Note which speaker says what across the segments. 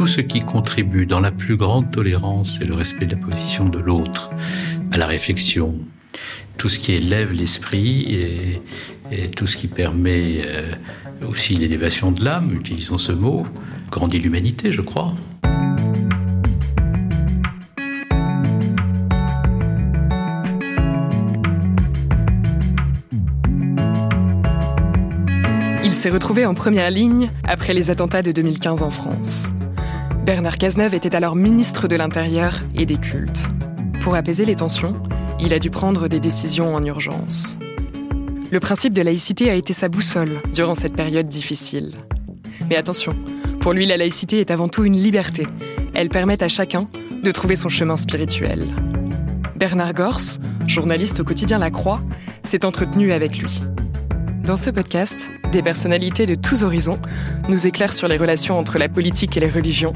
Speaker 1: Tout ce qui contribue dans la plus grande tolérance et le respect de la position de l'autre, à la réflexion, tout ce qui élève l'esprit et, tout ce qui permet euh, aussi l'élévation de l'âme, utilisons ce mot, grandit l'humanité, je crois.
Speaker 2: Il s'est retrouvé en première ligne après les attentats de 2015 en France. Bernard Cazeneuve était alors ministre de l'Intérieur et des Cultes. Pour apaiser les tensions, il a dû prendre des décisions en urgence. Le principe de laïcité a été sa boussole durant cette période difficile. Mais attention, pour lui la laïcité est avant tout une liberté. Elle permet à chacun de trouver son chemin spirituel. Bernard Gors, journaliste au quotidien La Croix, s'est entretenu avec lui. Dans ce podcast, des personnalités de tous horizons nous éclairent sur les relations entre la politique et les religions,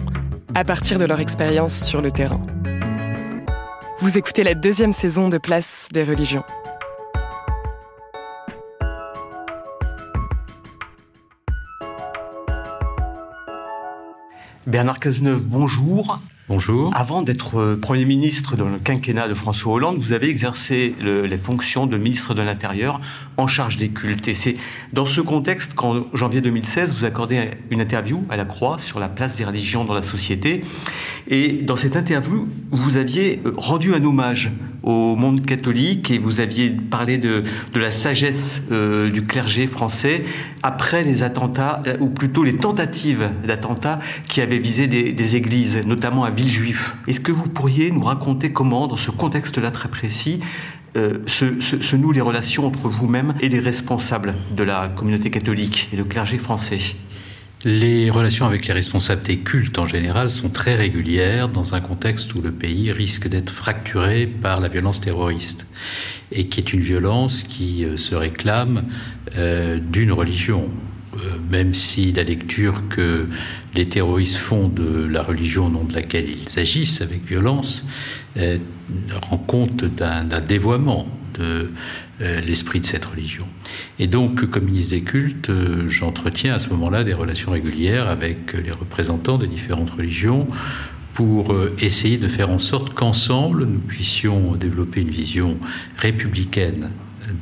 Speaker 2: à partir de leur expérience sur le terrain. Vous écoutez la deuxième saison de Place des religions.
Speaker 3: Bernard Cazeneuve, bonjour.
Speaker 1: Bonjour.
Speaker 3: Avant d'être euh, Premier ministre dans le quinquennat de François Hollande, vous avez exercé les fonctions de ministre de l'Intérieur en charge des cultes. Et c'est dans ce contexte qu'en janvier 2016, vous accordez une interview à la Croix sur la place des religions dans la société. Et dans cette interview, vous aviez euh, rendu un hommage au monde catholique et vous aviez parlé de, la sagesse euh, du clergé français après les attentats, ou plutôt les tentatives d'attentats qui avaient visé des, des églises, notamment à Est-ce que vous pourriez nous raconter comment, dans ce contexte-là très précis, euh, se, se, nouent les relations entre vous-même et les responsables de la communauté catholique et le clergé français?
Speaker 1: Les relations avec les responsables des cultes en général sont très régulières dans un contexte où le pays risque d'être fracturé par la violence terroriste et qui est une violence qui euh, se réclame euh, d'une religion. Euh, même si la lecture que les terroristes font de la religion au nom de laquelle ils agissent avec violence euh, rend compte d'un dévoiement de euh, l'esprit de cette religion. Et donc, comme ministre des cultes, j'entretiens à ce moment-là des relations régulières avec les représentants des différentes religions pour essayer de faire en sorte qu'ensemble, nous puissions développer une vision républicaine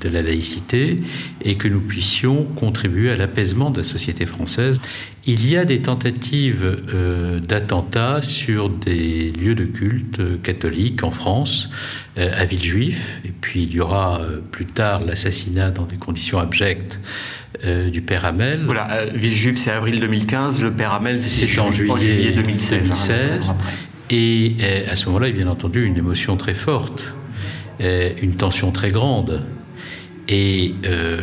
Speaker 1: de la laïcité et que nous puissions contribuer à l'apaisement de la société française. Il y a des tentatives euh, d'attentats sur des lieux de culte catholiques en France, euh, à Villejuif, et puis il y aura euh, plus tard l'assassinat dans des conditions abjectes du père Hamel.
Speaker 3: Voilà, Villejuif c'est avril 2015, le père Hamel c'est en juillet, 2016. Hein,
Speaker 1: et à ce moment-là, il y a bien entendu une émotion très forte, une tension très grande. Et euh,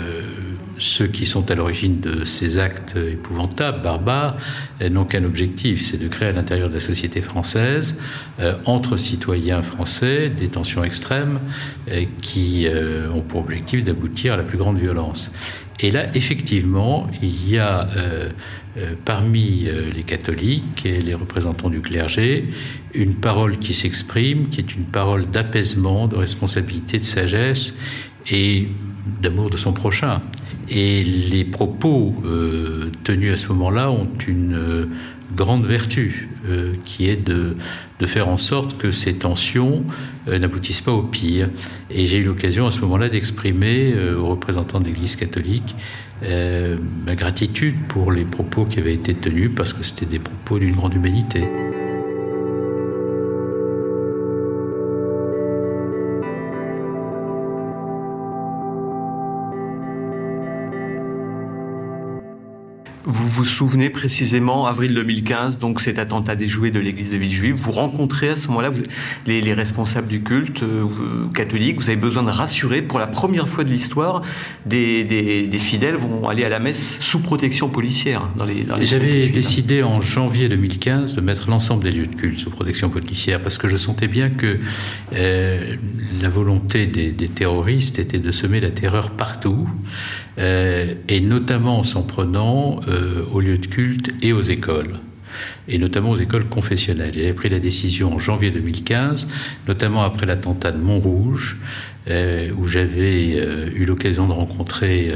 Speaker 1: ceux qui sont à l'origine de ces actes épouvantables, barbares, euh, n'ont qu'un objectif, c'est de créer à l'intérieur de la société française, euh, entre citoyens français, des tensions extrêmes qui ont pour objectif d'aboutir à la plus grande violence. Et là, effectivement, il y a parmi les catholiques et les représentants du clergé une parole qui s'exprime, qui est une parole d'apaisement, de responsabilité, de sagesse et d'amour de son prochain. Et les propos euh, tenus à ce moment-là ont une euh, grande vertu, euh, qui est de, de, faire en sorte que ces tensions n'aboutissent pas au pire. Et j'ai eu l'occasion à ce moment-là d'exprimer aux représentants de l'Église catholique ma gratitude pour les propos qui avaient été tenus, parce que c'était des propos d'une grande humanité.
Speaker 3: Vous souvenez précisément, avril 2015, donc cet attentat déjoué de l'église de Villejuif, vous rencontrez à ce moment-là les, responsables du culte euh, catholique, vous avez besoin de rassurer, pour la première fois de l'histoire, des, fidèles vont aller à la messe sous protection policière.
Speaker 1: Dans les, J'avais décidé en janvier 2015 de mettre l'ensemble des lieux de culte sous protection policière, parce que je sentais bien que euh, la volonté des, des terroristes était de semer la terreur partout. Euh, et notamment en s'en prenant euh, aux lieux de culte et aux écoles et notamment aux écoles confessionnelles. J'avais pris la décision en janvier 2015, notamment après l'attentat de Montrouge, euh, où j'avais eu l'occasion de rencontrer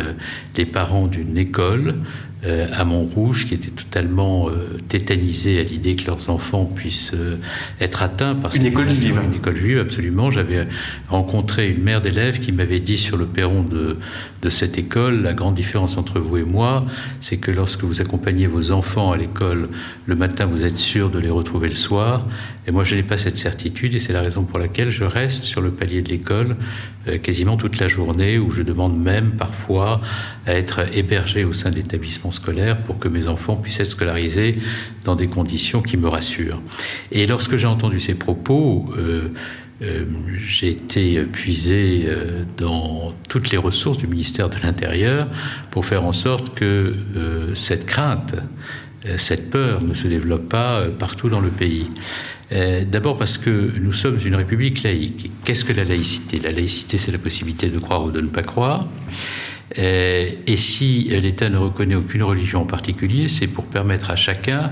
Speaker 1: les parents d'une école euh, à Montrouge qui étaient totalement euh, tétanisés à l'idée que leurs enfants puissent euh, être atteints par
Speaker 3: une école juive.
Speaker 1: Une école juive, absolument. J'avais rencontré une mère d'élèves qui m'avait dit sur le perron de, de cette école la grande différence entre vous et moi, c'est que lorsque vous accompagnez vos enfants à l'école le matin, vous êtes sûr de les retrouver le soir. Et moi, je n'ai pas cette certitude et c'est la raison pour laquelle je reste sur le palier de l'école quasiment toute la journée, où je demande même parfois à être hébergé au sein de l'établissement scolaire pour que mes enfants puissent être scolarisés dans des conditions qui me rassurent. Et lorsque j'ai entendu ces propos, euh, euh, j'ai été puisé euh, dans toutes les ressources du ministère de l'Intérieur pour faire en sorte que cette crainte, cette peur ne se développe pas partout dans le pays. D'abord parce que nous sommes une république laïque. Qu'est-ce que la laïcité? La laïcité, c'est la possibilité de croire ou de ne pas croire. Euh, et si l'État ne reconnaît aucune religion en particulier, c'est pour permettre à chacun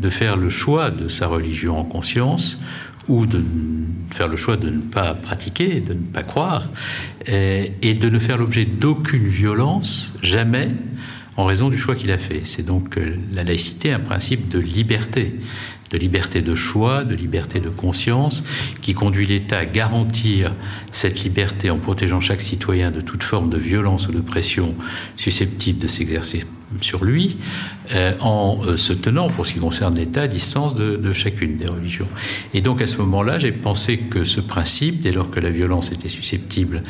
Speaker 1: de faire le choix de sa religion en conscience ou de faire le choix de ne pas pratiquer, de ne pas croire, euh, et de ne faire l'objet d'aucune violence, jamais, en raison du choix qu'il a fait. C'est donc euh, la laïcité un principe de liberté de liberté de choix, de liberté de conscience, qui conduit l'État à garantir cette liberté en protégeant chaque citoyen de toute forme de violence ou de pression susceptible de s'exercer sur lui, euh, en euh, se tenant, pour ce qui concerne l'État, à distance de, chacune des religions. Et donc à ce moment-là, j'ai pensé que ce principe, dès lors que la violence était susceptible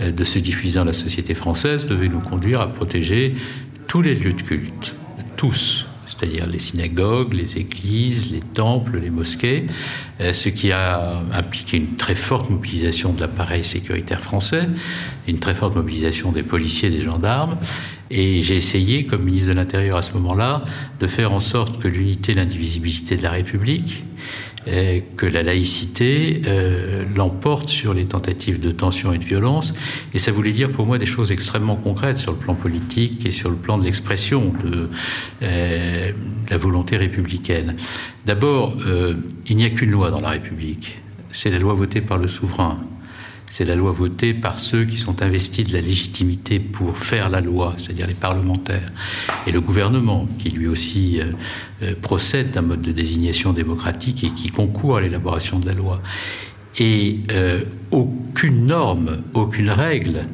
Speaker 1: euh, de se diffuser dans la société française, devait nous conduire à protéger tous les lieux de culte, tous, c'est-à-dire les synagogues, les églises, les temples, les mosquées, euh, ce qui a impliqué une très forte mobilisation de l'appareil sécuritaire français, une très forte mobilisation des policiers, des gendarmes. Et j'ai essayé, comme ministre de l'Intérieur à ce moment-là, de faire en sorte que l'unité l'indivisibilité de la République, que la laïcité euh, l'emporte sur les tentatives de tension et de violence. Et ça voulait dire pour moi des choses extrêmement concrètes sur le plan politique et sur le plan de l'expression de euh, la volonté républicaine. D'abord, euh, il n'y a qu'une loi dans la République. C'est la loi votée par le souverain c'est la loi votée par ceux qui sont investis de la légitimité pour faire la loi, c'est-à-dire les parlementaires, et le gouvernement, qui lui aussi euh, euh, procède d'un mode de désignation démocratique et qui concourt à l'élaboration de la loi. Et euh, aucune norme, aucune règle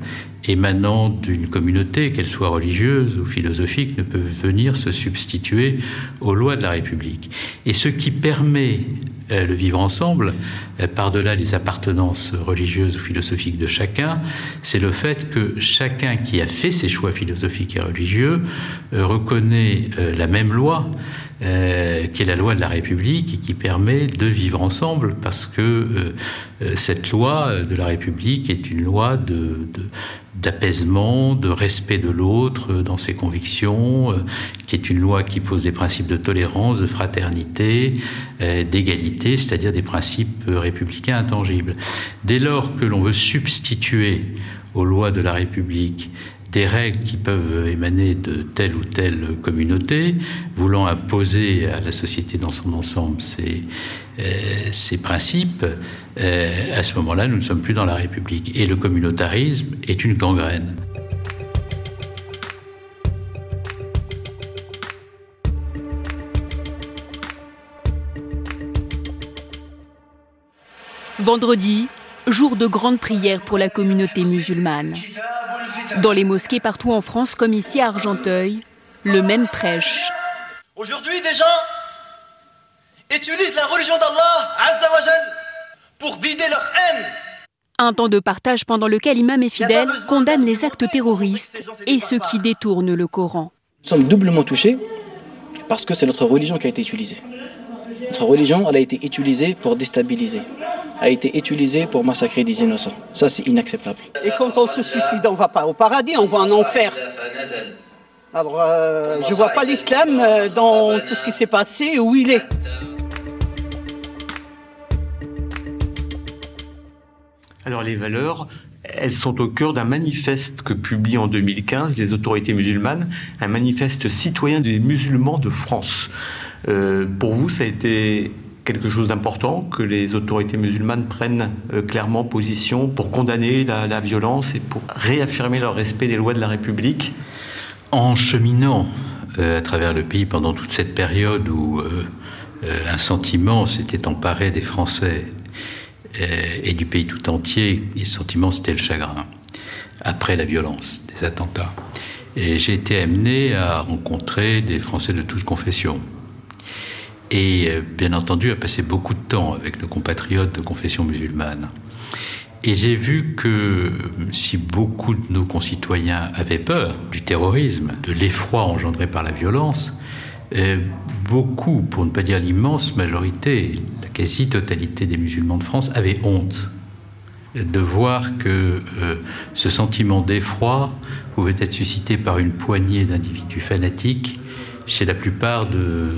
Speaker 1: émanant d'une communauté, qu'elle soit religieuse ou philosophique, ne peut venir se substituer aux lois de la République. Et ce qui permet le vivre ensemble, euh, par-delà les appartenances religieuses ou philosophiques de chacun, c'est le fait que chacun qui a fait ses choix philosophiques et religieux euh, reconnaît la même loi, qui est la loi de la République et qui permet de vivre ensemble, parce que cette loi de la République est une loi d'apaisement, de respect de l'autre dans ses convictions, qui est une loi qui pose des principes de tolérance, de fraternité, d'égalité c'est-à-dire des principes républicains intangibles. Dès lors que l'on veut substituer aux lois de la République des règles qui peuvent émaner de telle ou telle communauté, voulant imposer à la société dans son ensemble ces, euh, principes, euh, à ce moment-là, nous ne sommes plus dans la République. Et le communautarisme est une gangrène.
Speaker 4: Vendredi, jour de grande prière pour la communauté musulmane. Dans les mosquées partout en France, comme ici à Argenteuil, le même prêche.
Speaker 5: Aujourd'hui, des gens utilisent la religion d'Allah, pour vider leur haine.
Speaker 4: Un temps de partage pendant lequel imam et fidèles condamnent les actes terroristes et ceux qui détournent le Coran.
Speaker 6: Nous sommes doublement touchés Parce que c'est notre religion qui a été utilisée. Notre religion, elle a été utilisée pour déstabiliser, a été utilisée pour massacrer des innocents. Ça, c'est inacceptable.
Speaker 7: Et quand on se suicide, on ne va pas au paradis, on va en enfer. Alors, euh, je ne vois pas l'islam euh, dans tout ce qui s'est passé, où il est.
Speaker 3: Alors les valeurs, elles sont au cœur d'un manifeste que publient en 2015 les autorités musulmanes, un manifeste citoyen des musulmans de France. Euh, pour vous, ça a été quelque chose d'important que les autorités musulmanes prennent euh, clairement position pour condamner la, violence et pour réaffirmer leur respect des lois de la République
Speaker 1: En cheminant euh, à travers le pays pendant toute cette période où un sentiment s'était emparé des Français et du pays tout entier, et ce sentiment c'était le chagrin, après la violence des attentats. Et j'ai été amené à rencontrer des Français de toutes confessions et euh, bien entendu à passer beaucoup de temps avec nos compatriotes de confession musulmane. Et j'ai vu que euh, si beaucoup de nos concitoyens avaient peur du terrorisme, de l'effroi engendré par la violence, euh, beaucoup, pour ne pas dire l'immense majorité, la quasi-totalité des musulmans de France avaient honte de voir que ce sentiment d'effroi pouvait être suscité par une poignée d'individus fanatiques chez la plupart de,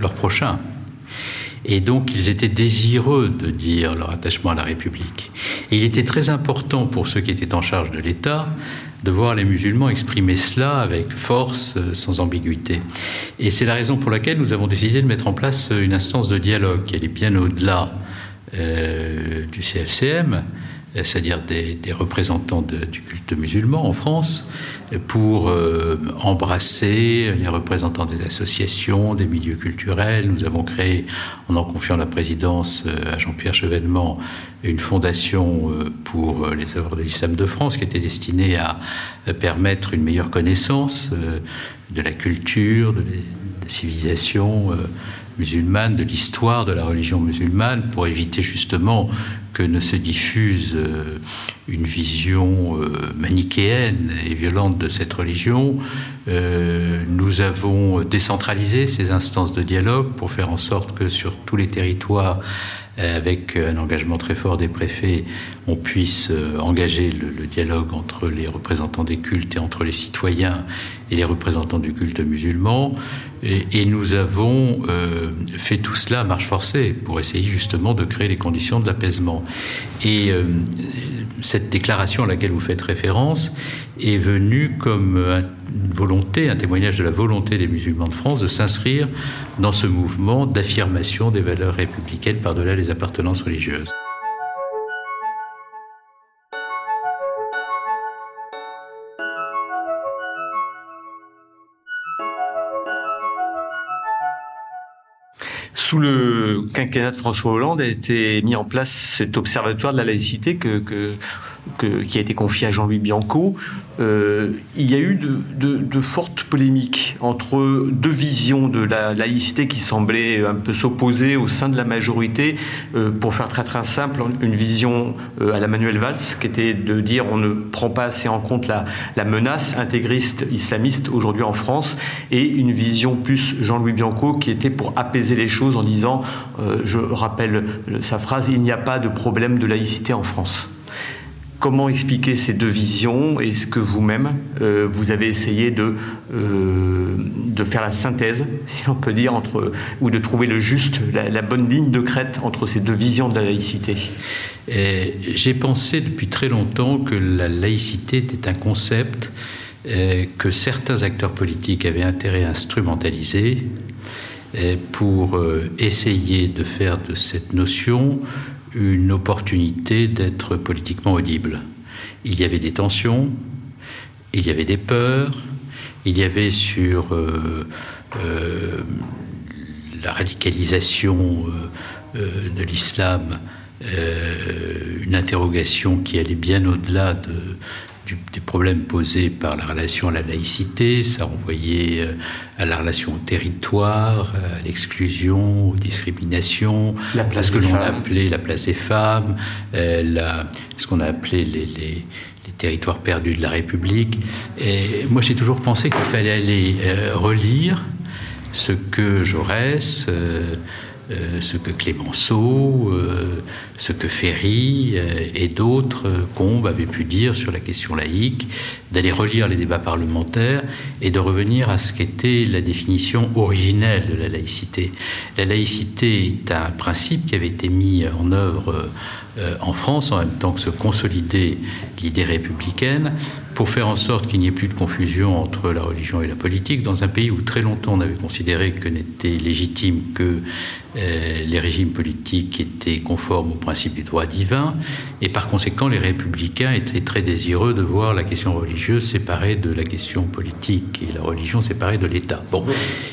Speaker 1: leur prochain. Et donc ils étaient désireux de dire leur attachement à la République. Et il était très important pour ceux qui étaient en charge de l'État de voir les musulmans exprimer cela avec force, sans ambiguïté. Et c'est la raison pour laquelle nous avons décidé de mettre en place une instance de dialogue qui allait bien au-delà euh, du CFCM, c'est-à-dire des, représentants du culte musulman en France, pour euh, embrasser les représentants des associations, des milieux culturels. Nous avons créé, en en confiant la présidence euh, à Jean-Pierre Chevènement, une fondation euh, pour les œuvres de l'islam de France qui était destinée à permettre une meilleure connaissance de la culture, de la civilisation musulmane, de l'histoire de la religion musulmane, pour éviter justement que ne se diffuse euh, une vision euh, manichéenne et violente de cette religion. Euh, nous avons décentralisé ces instances de dialogue pour faire en sorte que sur tous les territoires, avec un engagement très fort des préfets, on puisse engager le, dialogue entre les représentants des cultes et entre les citoyens et les représentants du culte musulman. Et, nous avons fait tout cela à marche forcée pour essayer justement de créer les conditions de l'apaisement. Et euh, cette déclaration à laquelle vous faites référence est venue comme une volonté, un témoignage de la volonté des musulmans de France de s'inscrire dans ce mouvement d'affirmation des valeurs républicaines par-delà les appartenances religieuses.
Speaker 3: Sous le quinquennat de François Hollande a été mis en place cet observatoire de la laïcité que qui a été confié à Jean-Louis Bianco, euh, il y a eu de, fortes polémiques entre deux visions de la laïcité qui semblaient un peu s'opposer au sein de la majorité. Euh, pour faire très très simple, une vision euh, à la Manuel Valls qui était de dire on ne prend pas assez en compte la, la menace intégriste islamiste aujourd'hui en France, et une vision plus Jean-Louis Bianco qui était pour apaiser les choses en disant, je rappelle sa phrase, il n'y a pas de problème de laïcité en France. Comment expliquer ces deux visions Est-ce que vous-même, euh, vous avez essayé de, euh, faire la synthèse, si l'on peut dire, ou de trouver le juste, la, bonne ligne de crête entre ces deux visions de la laïcité?
Speaker 1: J'ai pensé depuis très longtemps que la laïcité était un concept euh, que certains acteurs politiques avaient intérêt à instrumentaliser pour essayer de faire de cette notion une opportunité d'être politiquement audible. Il y avait des tensions, il y avait des peurs, il y avait sur euh, euh, la radicalisation euh, de l'islam une interrogation qui allait bien au-delà de, des problèmes posés par la relation à la laïcité, ça renvoyait euh, à la relation au territoire, à l'exclusion, aux discriminations,
Speaker 3: la place
Speaker 1: à ce que l'on a appelé la place des femmes, euh, ce qu'on a appelé les, les, territoires perdus de la République. Et moi, j'ai toujours pensé qu'il fallait aller euh, relire ce que Jaurès, euh, euh, ce que Clémenceau, euh, ce que Ferry et d'autres, Combes, avaient pu dire sur la question laïque, d'aller relire les débats parlementaires et de revenir à ce qu'était la définition originelle de la laïcité. La laïcité est un principe qui avait été mis en œuvre euh, en France, en même temps que se consolider l'idée républicaine, pour faire en sorte qu'il n'y ait plus de confusion entre la religion et la politique, dans un pays où très longtemps on avait considéré que n'était légitime que euh, les régimes politiques étaient conformes au principe du droit divin, et par conséquent les républicains étaient très désireux de voir la question religieuse séparée de la question politique et la religion séparée de l'État. Bon,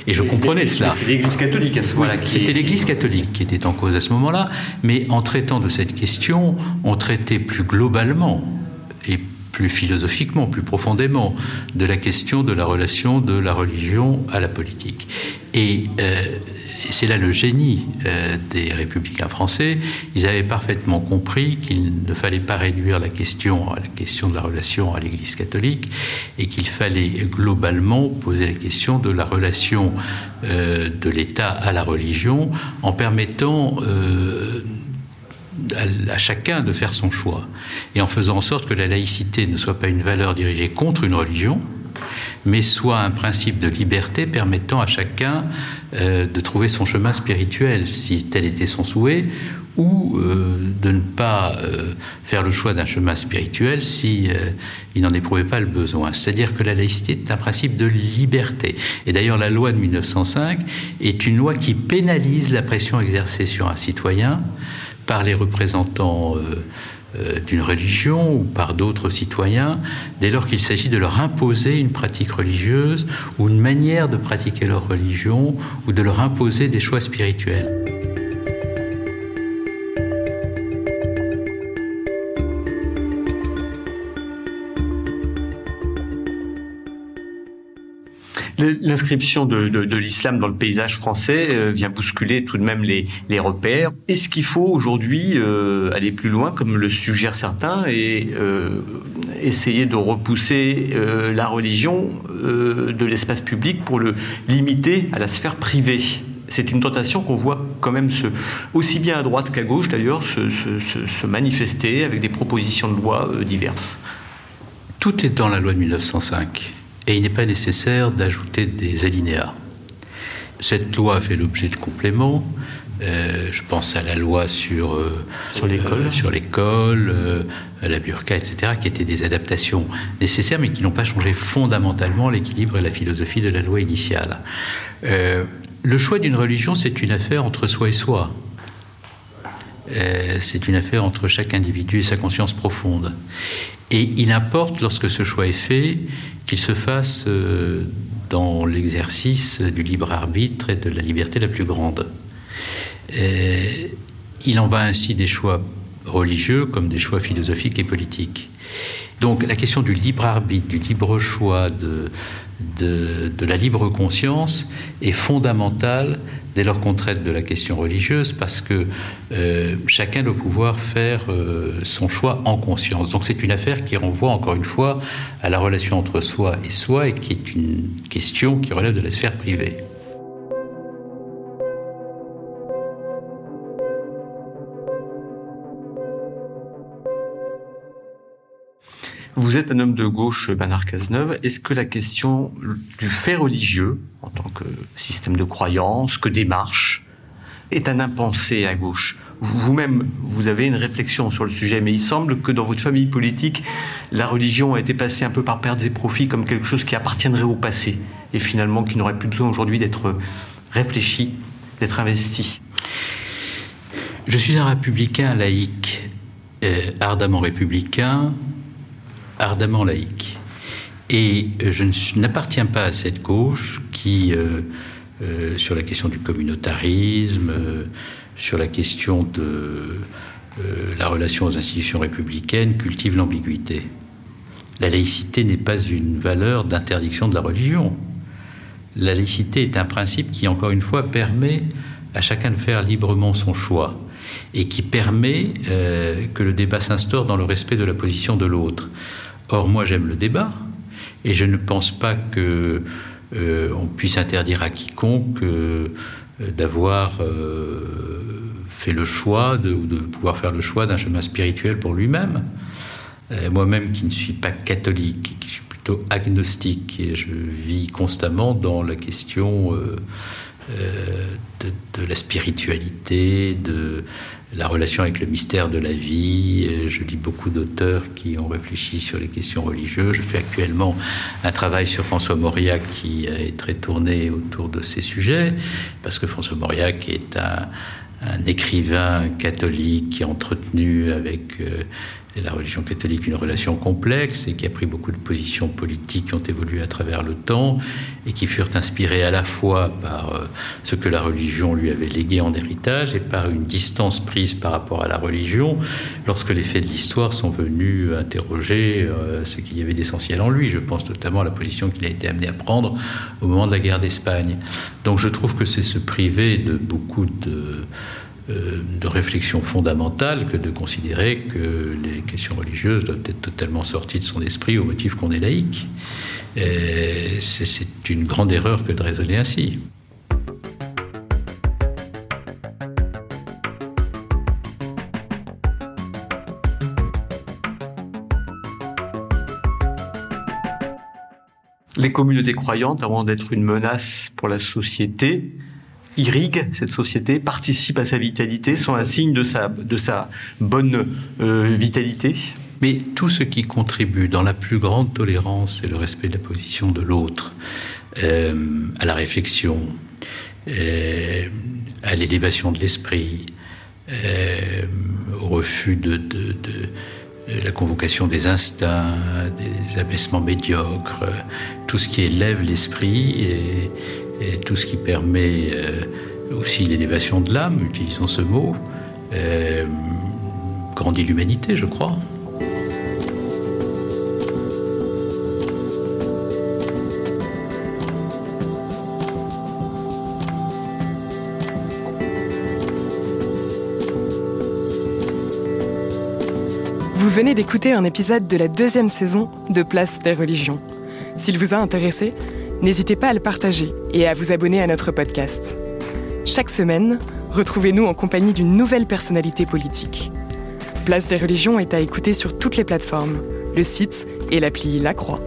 Speaker 1: et je comprenais cela.
Speaker 3: C'est l'Église catholique à ce moment-là.
Speaker 1: C'était l'Église catholique qui était en cause à ce moment-là, mais en traitant de cette question on traitait plus globalement et plus philosophiquement, plus profondément, de la question de la relation de la religion à la politique. Et euh, c'est là le génie euh, des républicains français. Ils avaient parfaitement compris qu'il ne fallait pas réduire la question à la question de la relation à l'Église catholique et qu'il fallait globalement poser la question de la relation euh, de l'État à la religion en permettant à, chacun de faire son choix, et en faisant en sorte que la laïcité ne soit pas une valeur dirigée contre une religion, mais soit un principe de liberté permettant à chacun euh, de trouver son chemin spirituel, si tel était son souhait, ou euh, de ne pas euh, faire le choix d'un chemin spirituel si il n'en éprouvait pas le besoin. C'est-à-dire que la laïcité est un principe de liberté. Et d'ailleurs, la loi de 1905 est une loi qui pénalise la pression exercée sur un citoyen par les représentants euh, euh, d'une religion ou par d'autres citoyens, dès lors qu'il s'agit de leur imposer une pratique religieuse ou une manière de pratiquer leur religion ou de leur imposer des choix spirituels.
Speaker 3: L'inscription de, l'islam dans le paysage français euh, vient bousculer tout de même les, repères. Est-ce qu'il faut aujourd'hui euh, aller plus loin, comme le suggèrent certains, et euh, essayer de repousser la religion de l'espace public pour le limiter à la sphère privée? C'est une tentation qu'on voit quand même se, aussi bien à droite qu'à gauche d'ailleurs se, manifester avec des propositions de loi diverses.
Speaker 1: Tout est dans la loi de 1905 et il n'est pas nécessaire d'ajouter des alinéas. Cette loi fait l'objet de compléments. Euh, je pense à la loi sur, euh,
Speaker 3: sur l'école,
Speaker 1: euh, sur l'école la burqa, etc., qui étaient des adaptations nécessaires, mais qui n'ont pas changé fondamentalement l'équilibre et la philosophie de la loi initiale. le choix d'une religion, c'est une affaire entre soi et soi. c'est une affaire entre chaque individu et sa conscience profonde. Et il importe, lorsque ce choix est fait, qu'il se fasse euh, dans l'exercice du libre arbitre et de la liberté la plus grande. il en va ainsi des choix religieux comme des choix philosophiques et politiques. Donc la question du libre arbitre, du libre choix, de, la libre conscience est fondamentale dès lors qu'on traite de la question religieuse parce que euh, chacun doit pouvoir faire euh, son choix en conscience. Donc c'est une affaire qui renvoie encore une fois à la relation entre soi et soi et qui est une question qui relève de la sphère privée.
Speaker 3: Vous êtes un homme de gauche, Bernard Cazeneuve. Est-ce que la question du fait religieux, en tant que système de croyance, que démarche, est un impensé à gauche? Vous-même, vous avez une réflexion sur le sujet, mais il semble que dans votre famille politique, la religion a été passée un peu par pertes et profits comme quelque chose qui appartiendrait au passé, et finalement qui n'aurait plus besoin aujourd'hui d'être réfléchi, d'être investi.
Speaker 1: Je suis un républicain laïque, euh, ardemment républicain, ardemment laïque. Et euh, je n'appartiens pas à cette gauche qui, euh, euh, sur la question du communautarisme, sur la question de la relation aux institutions républicaines, cultive l'ambiguïté. La laïcité n'est pas une valeur d'interdiction de la religion. La laïcité est un principe qui, encore une fois, permet à chacun de faire librement son choix et qui permet que le débat s'instaure dans le respect de la position de l'autre. Or, moi, j'aime le débat, et je ne pense pas que on puisse interdire à quiconque d'avoir fait le choix, de, de pouvoir faire le choix d'un chemin spirituel pour lui-même. Moi-même qui ne suis pas catholique, qui suis plutôt agnostique, et je vis constamment dans la question euh, de, la spiritualité, de la relation avec le mystère de la vie. Euh, je lis beaucoup d'auteurs qui ont réfléchi sur les questions religieuses. Je fais actuellement un travail sur François Mauriac qui est très tourné autour de ces sujets, parce que François Mauriac est un, écrivain catholique qui est entretenu avec euh, la religion catholique une relation complexe et qui a pris beaucoup de positions politiques qui ont évolué à travers le temps et qui furent inspirées à la fois par euh, ce que la religion lui avait légué en héritage et par une distance prise par rapport à la religion lorsque les faits de l'histoire sont venus interroger euh, ce qu'il y avait d'essentiel en lui. Je pense notamment à la position qu'il a été amené à prendre au moment de la guerre d'Espagne. Donc je trouve que c'est se priver de beaucoup de de réflexion fondamentale que de considérer que les questions religieuses doivent être totalement sorties de son esprit au motif qu'on est laïque. C'est une grande erreur que de raisonner ainsi.
Speaker 3: Les communautés croyantes, avant d'être une menace pour la société, irrigue cette société, participe à sa vitalité, sont un signe de sa, de sa bonne euh, vitalité.
Speaker 1: Mais tout ce qui contribue dans la plus grande tolérance et le respect de la position de l'autre, euh, à la réflexion, euh, à l'élévation de l'esprit, au refus de, de, la convocation des instincts, des abaissements médiocres, tout ce qui élève l'esprit et, et tout ce qui permet euh, aussi l'élévation de l'âme, utilisons ce mot, euh, grandit l'humanité, je crois.
Speaker 2: Vous venez d'écouter un épisode de la deuxième saison de Place des religions. S'il vous a intéressé, n'hésitez pas à le partager et à vous abonner à notre podcast. Chaque semaine, retrouvez-nous en compagnie d'une nouvelle personnalité politique. Place des religions est à écouter sur toutes les plateformes, le site et l'appli La Croix.